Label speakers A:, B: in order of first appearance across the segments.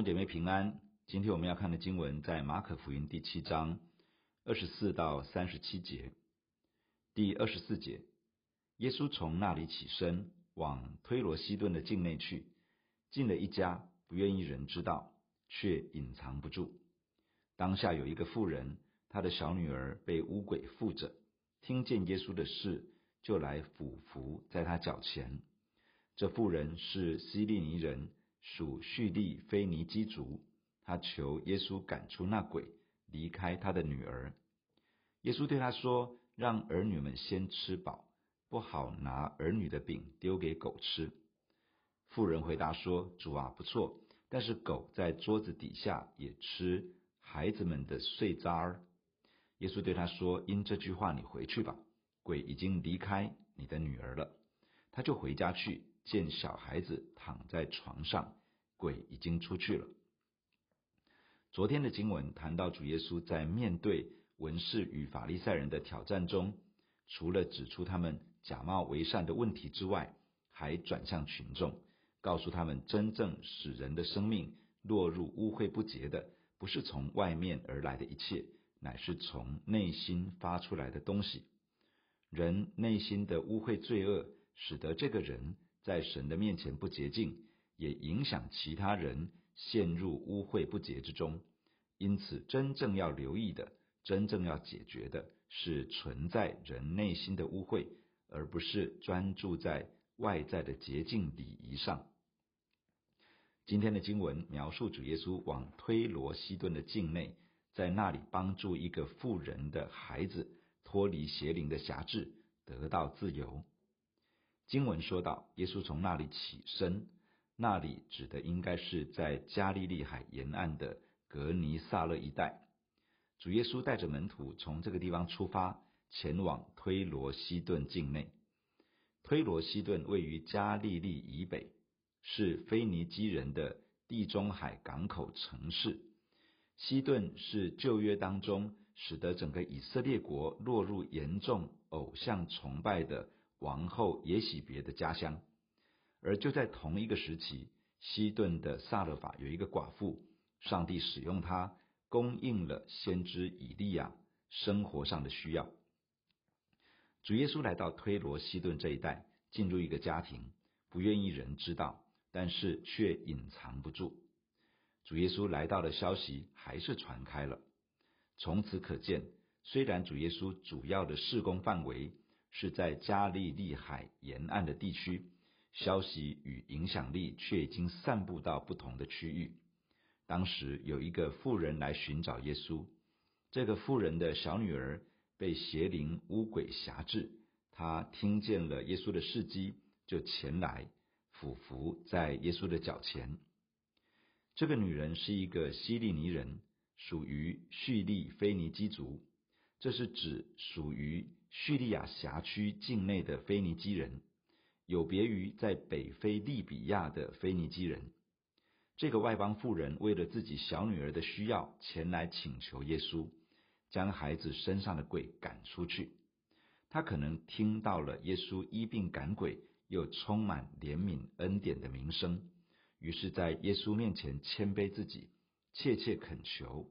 A: 弟兄姐妹平安，今天我们要看的经文在马可福音第七章二十四到三十七节。第二十四节，耶稣从那里起身，往推罗西顿的境内去，进了一家，不愿意人知道，却隐藏不住。当下有一个妇人，她的小女儿被污鬼附着，听见耶稣的事，就来俯伏在他脚前。这妇人是希利尼人，属叙利非尼基族。他求耶稣赶出那鬼，离开他的女儿。耶稣对他说：“让儿女们先吃饱，不好拿儿女的饼丢给狗吃。”妇人回答说：“主啊，不错，但是狗在桌子底下也吃孩子们的碎渣儿。”耶稣对他说：“因这句话，你回去吧，鬼已经离开你的女儿了。”他就回家去。见小孩子躺在床上，鬼已经出去了。昨天的经文谈到主耶稣在面对文士与法利赛人的挑战中，除了指出他们假冒为善的问题之外，还转向群众，告诉他们真正使人的生命落入污秽不洁的，不是从外面而来的一切，乃是从内心发出来的东西。人内心的污秽罪恶，使得这个人。在神的面前不洁净，也影响其他人陷入污秽不洁之中。因此，真正要留意的，真正要解决的，是存在人内心的污秽，而不是专注在外在的洁净礼仪上。今天的经文描述主耶稣往推罗西顿的境内，在那里帮助一个妇人的孩子脱离邪灵的辖制，得到自由。经文说到，耶稣从那里起身，那里指的应该是在加利利海沿岸的格尼撒勒一带。主耶稣带着门徒从这个地方出发，前往推罗西顿境内。推罗西顿位于加利利以北，是腓尼基人的地中海港口城市。西顿是旧约当中使得整个以色列国落入严重偶像崇拜的。王后耶洗别的家乡，而就在同一个时期，西顿的撒勒法有一个寡妇，上帝使用她供应了先知以利亚生活上的需要。主耶稣来到推罗西顿这一带，进入一个家庭，不愿意人知道，但是却隐藏不住。主耶稣来到的消息还是传开了。从此可见，虽然主耶稣主要的事工范围，是在加利利海沿岸的地区，消息与影响力却已经散布到不同的区域。当时有一个妇人来寻找耶稣，这个妇人的小女儿被邪灵巫鬼辖制，她听见了耶稣的事迹，就前来俯伏在耶稣的脚前。这个女人是一个希利尼人，属于叙利非尼基族。这是指属于叙利亚辖区境内的腓尼基人，有别于在北非利比亚的腓尼基人。这个外邦妇人为了自己小女儿的需要，前来请求耶稣，将孩子身上的鬼赶出去。她可能听到了耶稣医病赶鬼，又充满怜悯恩典的名声，于是，在耶稣面前谦卑自己，切切恳求。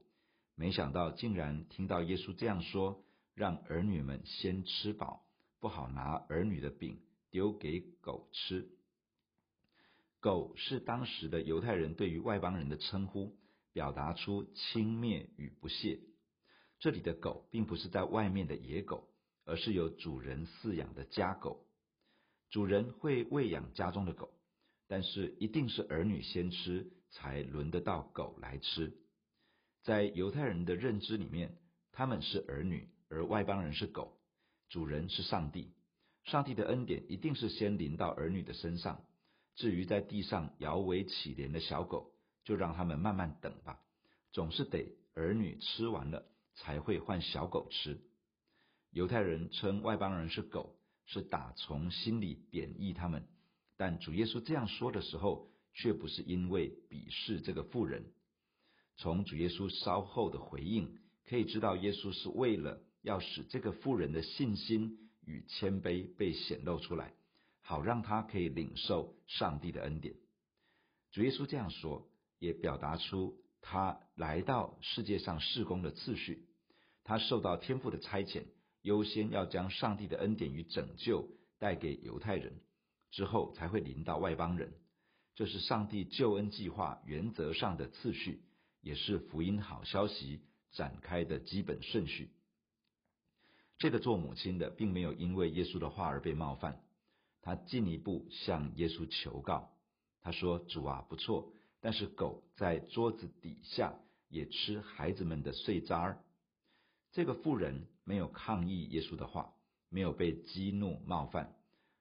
A: 没想到竟然听到耶稣这样说：“让儿女们先吃饱，不好拿儿女的饼丢给狗吃。”狗是当时的犹太人对于外邦人的称呼，表达出轻蔑与不屑。这里的狗并不是在外面的野狗，而是由主人饲养的家狗。主人会喂养家中的狗，但是一定是儿女先吃，才轮得到狗来吃。在犹太人的认知里面，他们是儿女，而外邦人是狗。主人是上帝，上帝的恩典一定是先临到儿女的身上。至于在地上摇尾乞怜的小狗，就让他们慢慢等吧，总是得儿女吃完了才会换小狗吃。犹太人称外邦人是狗，是打从心里贬义他们。但主耶稣这样说的时候，却不是因为鄙视这个妇人。从主耶稣稍后的回应，可以知道耶稣是为了要使这个妇人的信心与谦卑被显露出来，好让他可以领受上帝的恩典。主耶稣这样说：也表达出他来到世界上事工的次序。他受到天父的差遣，优先要将上帝的恩典与拯救带给犹太人，之后才会临到外邦人。这是上帝救恩计划原则上的次序，也是福音好消息展开的基本顺序。这个做母亲的并没有因为耶稣的话而被冒犯，他进一步向耶稣求告。他说：“主啊，不错，但是狗在桌子底下也吃孩子们的碎渣儿。”这个妇人没有抗议耶稣的话，没有被激怒冒犯，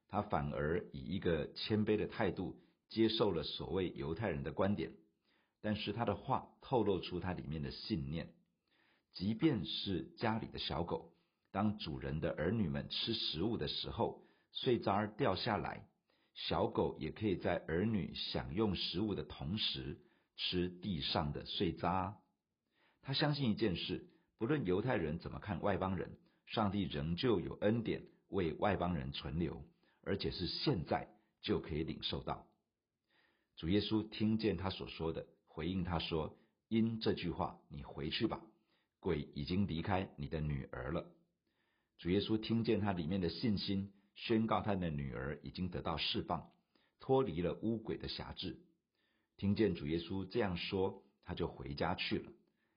A: 他反而以一个谦卑的态度接受了所谓犹太人的观点。但是他的话透露出他里面的信念，即便是家里的小狗。当主人的儿女们吃食物的时候，碎渣掉下来，小狗也可以在儿女享用食物的同时吃地上的碎渣。他相信一件事，不论犹太人怎么看外邦人，上帝仍旧有恩典为外邦人存留，而且是现在就可以领受到。主耶稣听见他所说的，回应他说：“因这句话，你回去吧，鬼已经离开你的女儿了。”主耶稣听见他里面的信心，宣告他的女儿已经得到释放，脱离了污鬼的辖制。听见主耶稣这样说，他就回家去了。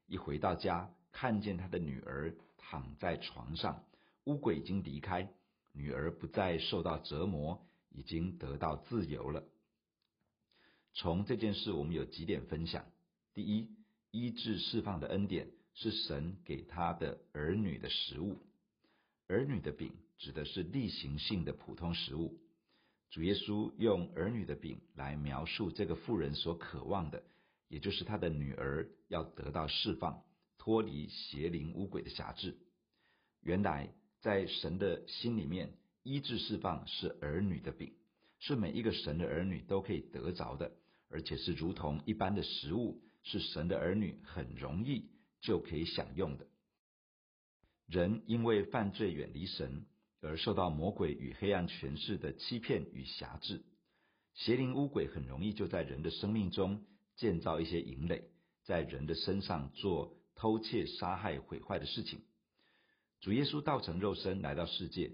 A: 一回到家，看见他的女儿躺在床上，污鬼已经离开，女儿不再受到折磨，已经得到自由了。从这件事，我们有几点分享：第一，医治释放的恩典是神给他的儿女的食物。儿女的饼指的是例行性的普通食物。主耶稣用儿女的饼来描述这个妇人所渴望的，也就是他的女儿要得到释放，脱离邪灵污鬼的辖制。原来在神的心里面，医治释放是儿女的饼，是每一个神的儿女都可以得着的，而且是如同一般的食物，是神的儿女很容易就可以享用的。人因为犯罪远离神，而受到魔鬼与黑暗权势的欺骗与辖制。邪灵污鬼很容易就在人的生命中建造一些营垒，在人的身上做偷窃、杀害、毁坏的事情。主耶稣道成肉身来到世界，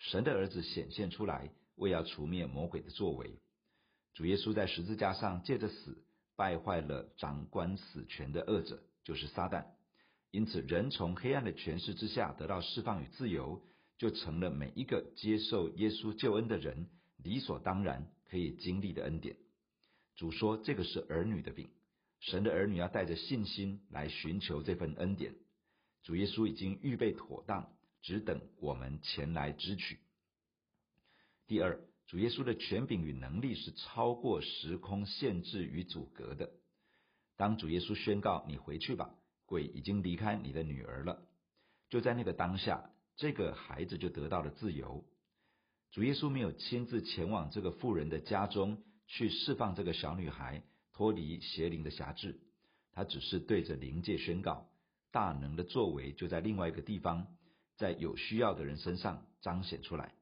A: 神的儿子显现出来，为要除灭魔鬼的作为。主耶稣在十字架上借着死，败坏了掌管死权的恶者，就是撒旦。因此，人从黑暗的权势之下得到释放与自由，就成了每一个接受耶稣救恩的人理所当然可以经历的恩典。主说：“这个是儿女的饼，神的儿女要带着信心来寻求这份恩典。主耶稣已经预备妥当，只等我们前来支取。”第二，主耶稣的权柄与能力是超过时空限制与阻隔的。当主耶稣宣告：“你回去吧。”鬼已经离开你的女儿了。就在那个当下，这个孩子就得到了自由。主耶稣没有亲自前往这个妇人的家中去释放这个小女孩脱离邪灵的辖制，他只是对着灵界宣告，大能的作为就在另外一个地方，在有需要的人身上彰显出来。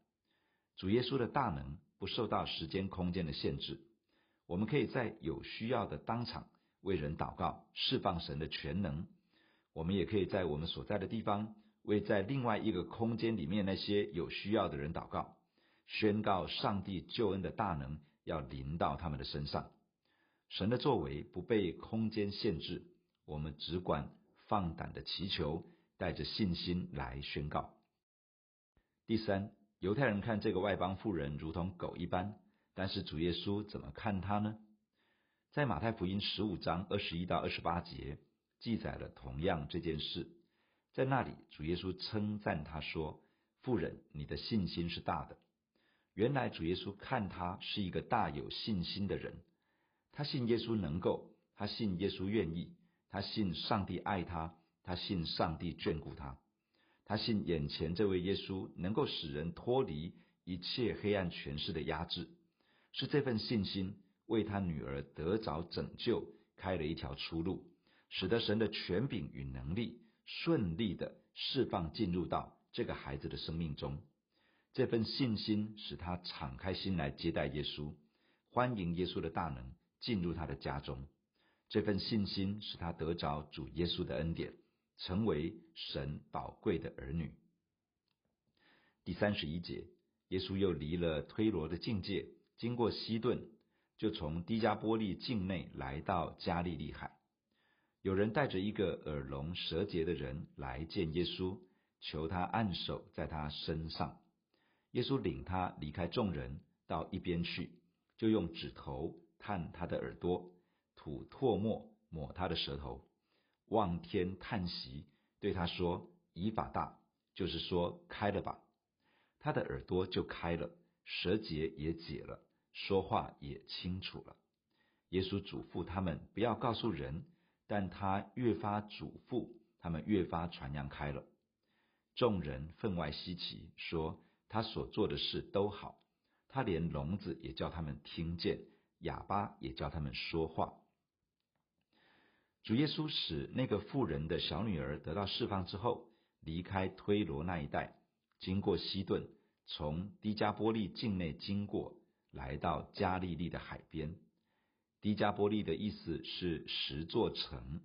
A: 主耶稣的大能不受到时间空间的限制，我们可以在有需要的当场为人祷告，释放神的全能。我们也可以在我们所在的地方，为在另外一个空间里面那些有需要的人祷告，宣告上帝救恩的大能要临到他们的身上。神的作为不被空间限制，我们只管放胆的祈求，带着信心来宣告。第三，犹太人看这个外邦妇人如同狗一般，但是主耶稣怎么看他呢？在马太福音十五章二十一到二十八节。记载了同样这件事，在那里，主耶稣称赞他说：“妇人，你的信心是大的。”原来主耶稣看他是一个大有信心的人，他信耶稣能够，他信耶稣愿意，他信上帝爱他，他信上帝眷顾他，他信眼前这位耶稣能够使人脱离一切黑暗权势的压制，是这份信心为他女儿得着拯救开了一条出路。使得神的权柄与能力顺利的释放进入到这个孩子的生命中，这份信心使他敞开心来接待耶稣，欢迎耶稣的大能进入他的家中。这份信心使他得着主耶稣的恩典，成为神宝贵的儿女。第三十一节，耶稣又离了推罗的境界，经过西顿，就从低加波利境内来到加利利海。有人带着一个耳聋舌结的人来见耶稣，求他按手在他身上。耶稣领他离开众人，到一边去，就用指头探他的耳朵，吐唾沫抹他的舌头，望天叹息，对他说：“以法大，就是说开了吧。”他的耳朵就开了，舌结也解了，说话也清楚了。耶稣嘱咐他们不要告诉人。但他越发嘱咐，他们越发传扬开了。众人分外稀奇，说他所做的事都好。他连聋子也叫他们听见，哑巴也叫他们说话。主耶稣使那个妇人的小女儿得到释放之后，离开推罗那一带，经过西顿，从低加波利境内经过，来到加利利的海边。迪加波利的意思是十座城。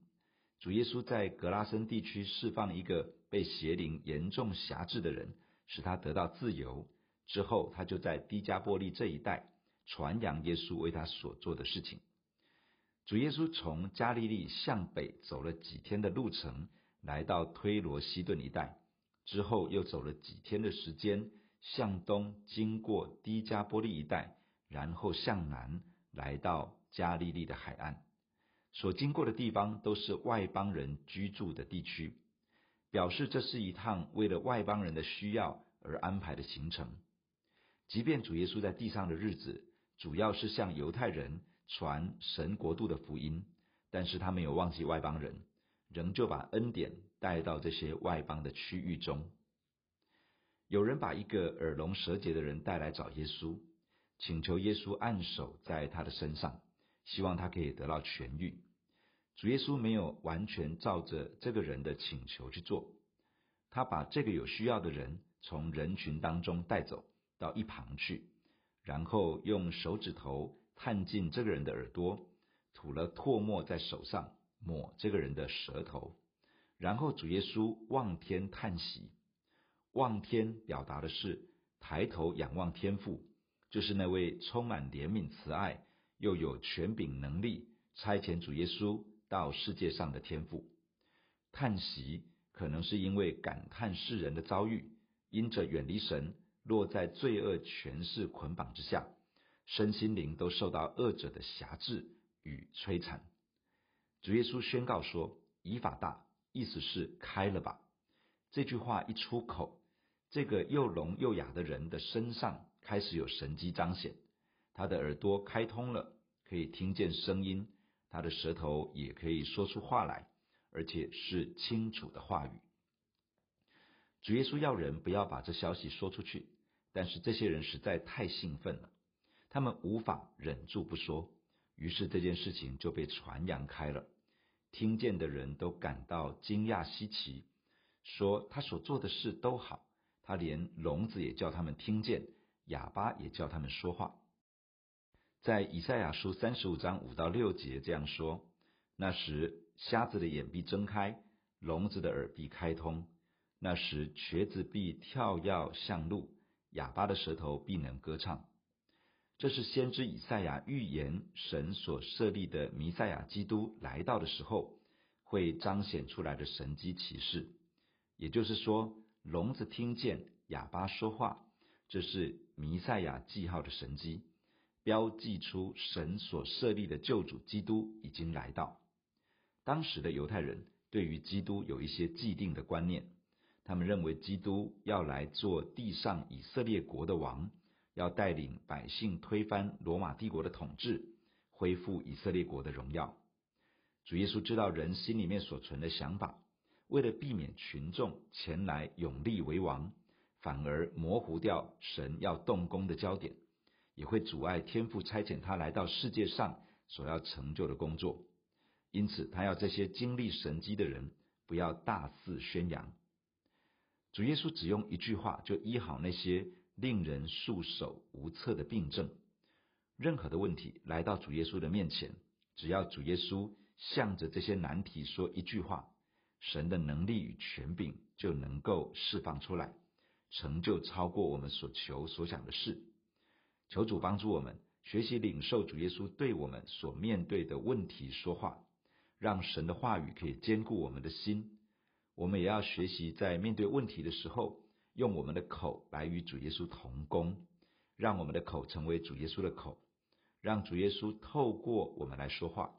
A: 主耶稣在格拉森地区释放一个被邪灵严重辖制的人，使他得到自由。之后，他就在迪加波利这一带传扬耶稣为他所做的事情。主耶稣从加利利向北走了几天的路程，来到推罗西顿一带，之后又走了几天的时间，向东经过低加波利一带，然后向南来到。加利利的海岸所经过的地方都是外邦人居住的地区，表示这是一趟为了外邦人的需要而安排的行程。即便主耶稣在地上的日子主要是向犹太人传神国度的福音，但是他没有忘记外邦人，仍旧把恩典带到这些外邦的区域中。有人把一个耳聋舌结的人带来找耶稣，请求耶稣按手在他的身上。希望他可以得到痊愈。主耶稣没有完全照着这个人的请求去做，他把这个有需要的人从人群当中带走到一旁去，然后用手指头探进这个人的耳朵，吐了唾沫在手上，抹这个人的舌头，然后主耶稣望天叹息。望天表达的是抬头仰望天父，就是那位充满怜悯慈爱。又有权柄能力差遣主耶稣到世界上的天父，叹息可能是因为感叹世人的遭遇，因着远离神，落在罪恶权势捆绑之下，身心灵都受到恶者的辖制与摧残。主耶稣宣告说：“以法大，意思是开了吧。”这句话一出口，这个又聋又哑的人的身上开始有神迹彰显。他的耳朵开通了，可以听见声音；他的舌头也可以说出话来，而且是清楚的话语。主耶稣要人不要把这消息说出去，但是这些人实在太兴奋了，他们无法忍住不说，于是这件事情就被传扬开了。听见的人都感到惊讶稀奇，说他所做的事都好，他连聋子也叫他们听见，哑巴也叫他们说话。在以赛亚书三十五章五到六节这样说：那时瞎子的眼必睁开，聋子的耳必开通；那时瘸子必跳跃向路，哑巴的舌头必能歌唱。这是先知以赛亚预言神所设立的弥赛亚基督来到的时候会彰显出来的神迹奇事。也就是说，聋子听见，哑巴说话，这是弥赛亚记号的神迹。标记出神所设立的救主基督已经来到。当时的犹太人对于基督有一些既定的观念，他们认为基督要来做地上以色列国的王，要带领百姓推翻罗马帝国的统治，恢复以色列国的荣耀。主耶稣知道人心里面所存的想法，为了避免群众前来拥立为王，反而模糊掉神要动工的焦点。也会阻碍天父差遣他来到世界上所要成就的工作，因此他要这些经历神迹的人不要大肆宣扬。主耶稣只用一句话就医好那些令人束手无策的病症。任何的问题来到主耶稣的面前，只要主耶稣向着这些难题说一句话，神的能力与权柄就能够释放出来，成就超过我们所求所想的事。求主帮助我们学习领受主耶稣对我们所面对的问题说话，让神的话语可以坚固我们的心。我们也要学习在面对问题的时候，用我们的口来与主耶稣同工，让我们的口成为主耶稣的口。让主耶稣透过我们来说话，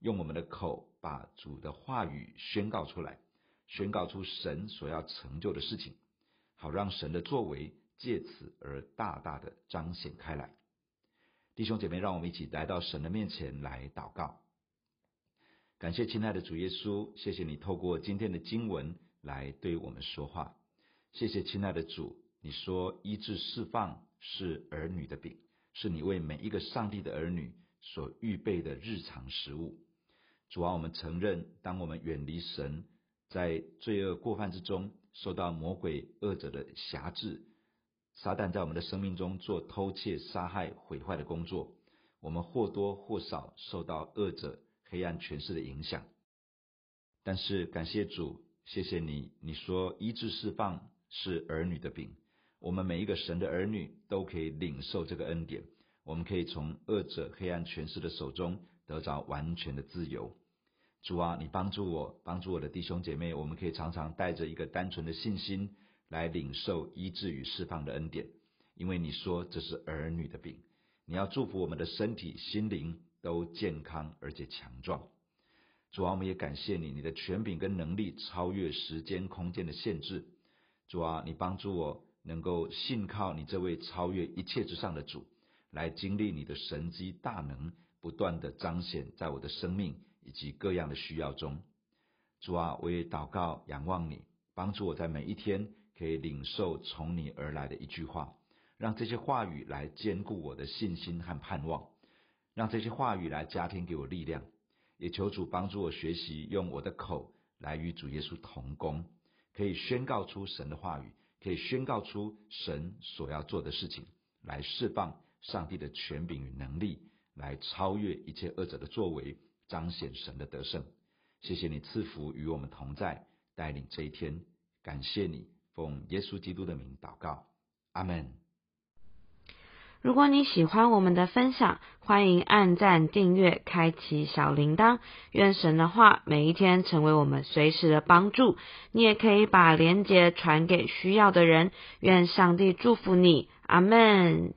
A: 用我们的口把主的话语宣告出来，宣告出神所要成就的事情，好让神的作为借此而大大的彰显开来。弟兄姐妹，让我们一起来到神的面前来祷告。感谢亲爱的主耶稣，谢谢你透过今天的经文来对我们说话。谢谢亲爱的主，你说医治释放是儿女的饼。是你为每一个上帝的儿女所预备的日常食物。主啊，我们承认，当我们远离神，在罪恶过犯之中，受到魔鬼恶者的辖制，撒旦在我们的生命中做偷窃、杀害、毁坏的工作，我们或多或少受到恶者黑暗权势的影响。但是感谢主，谢谢你，你说医治释放是儿女的饼。我们每一个神的儿女都可以领受这个恩典，我们可以从恶者黑暗权势的手中得着完全的自由。主啊，你帮助我，帮助我的弟兄姐妹，我们可以常常带着一个单纯的信心来领受医治与释放的恩典，因为你说这是儿女的病。你要祝福我们的身体、心灵都健康而且强壮。主啊，我们也感谢你，你的权柄跟能力超越时间空间的限制。主啊，你帮助我。能够信靠你这位超越一切之上的主，来经历你的神迹大能，不断的彰显在我的生命以及各样的需要中。主啊，我也祷告仰望你，帮助我在每一天可以领受从你而来的一句话，让这些话语来坚固我的信心和盼望，让这些话语来加添给我力量。也求主帮助我学习用我的口来与主耶稣同工，可以宣告出神的话语。可以宣告出神所要做的事情，来释放上帝的权柄与能力，来超越一切恶者的作为，彰显神的得胜。谢谢你赐福与我们同在，带领这一天。感谢你，奉耶稣基督的名祷告，阿门。
B: 如果你喜欢我们的分享，欢迎按赞、订阅、开启小铃铛。愿神的话每一天成为我们随时的帮助。你也可以把连结传给需要的人。愿上帝祝福你，阿门。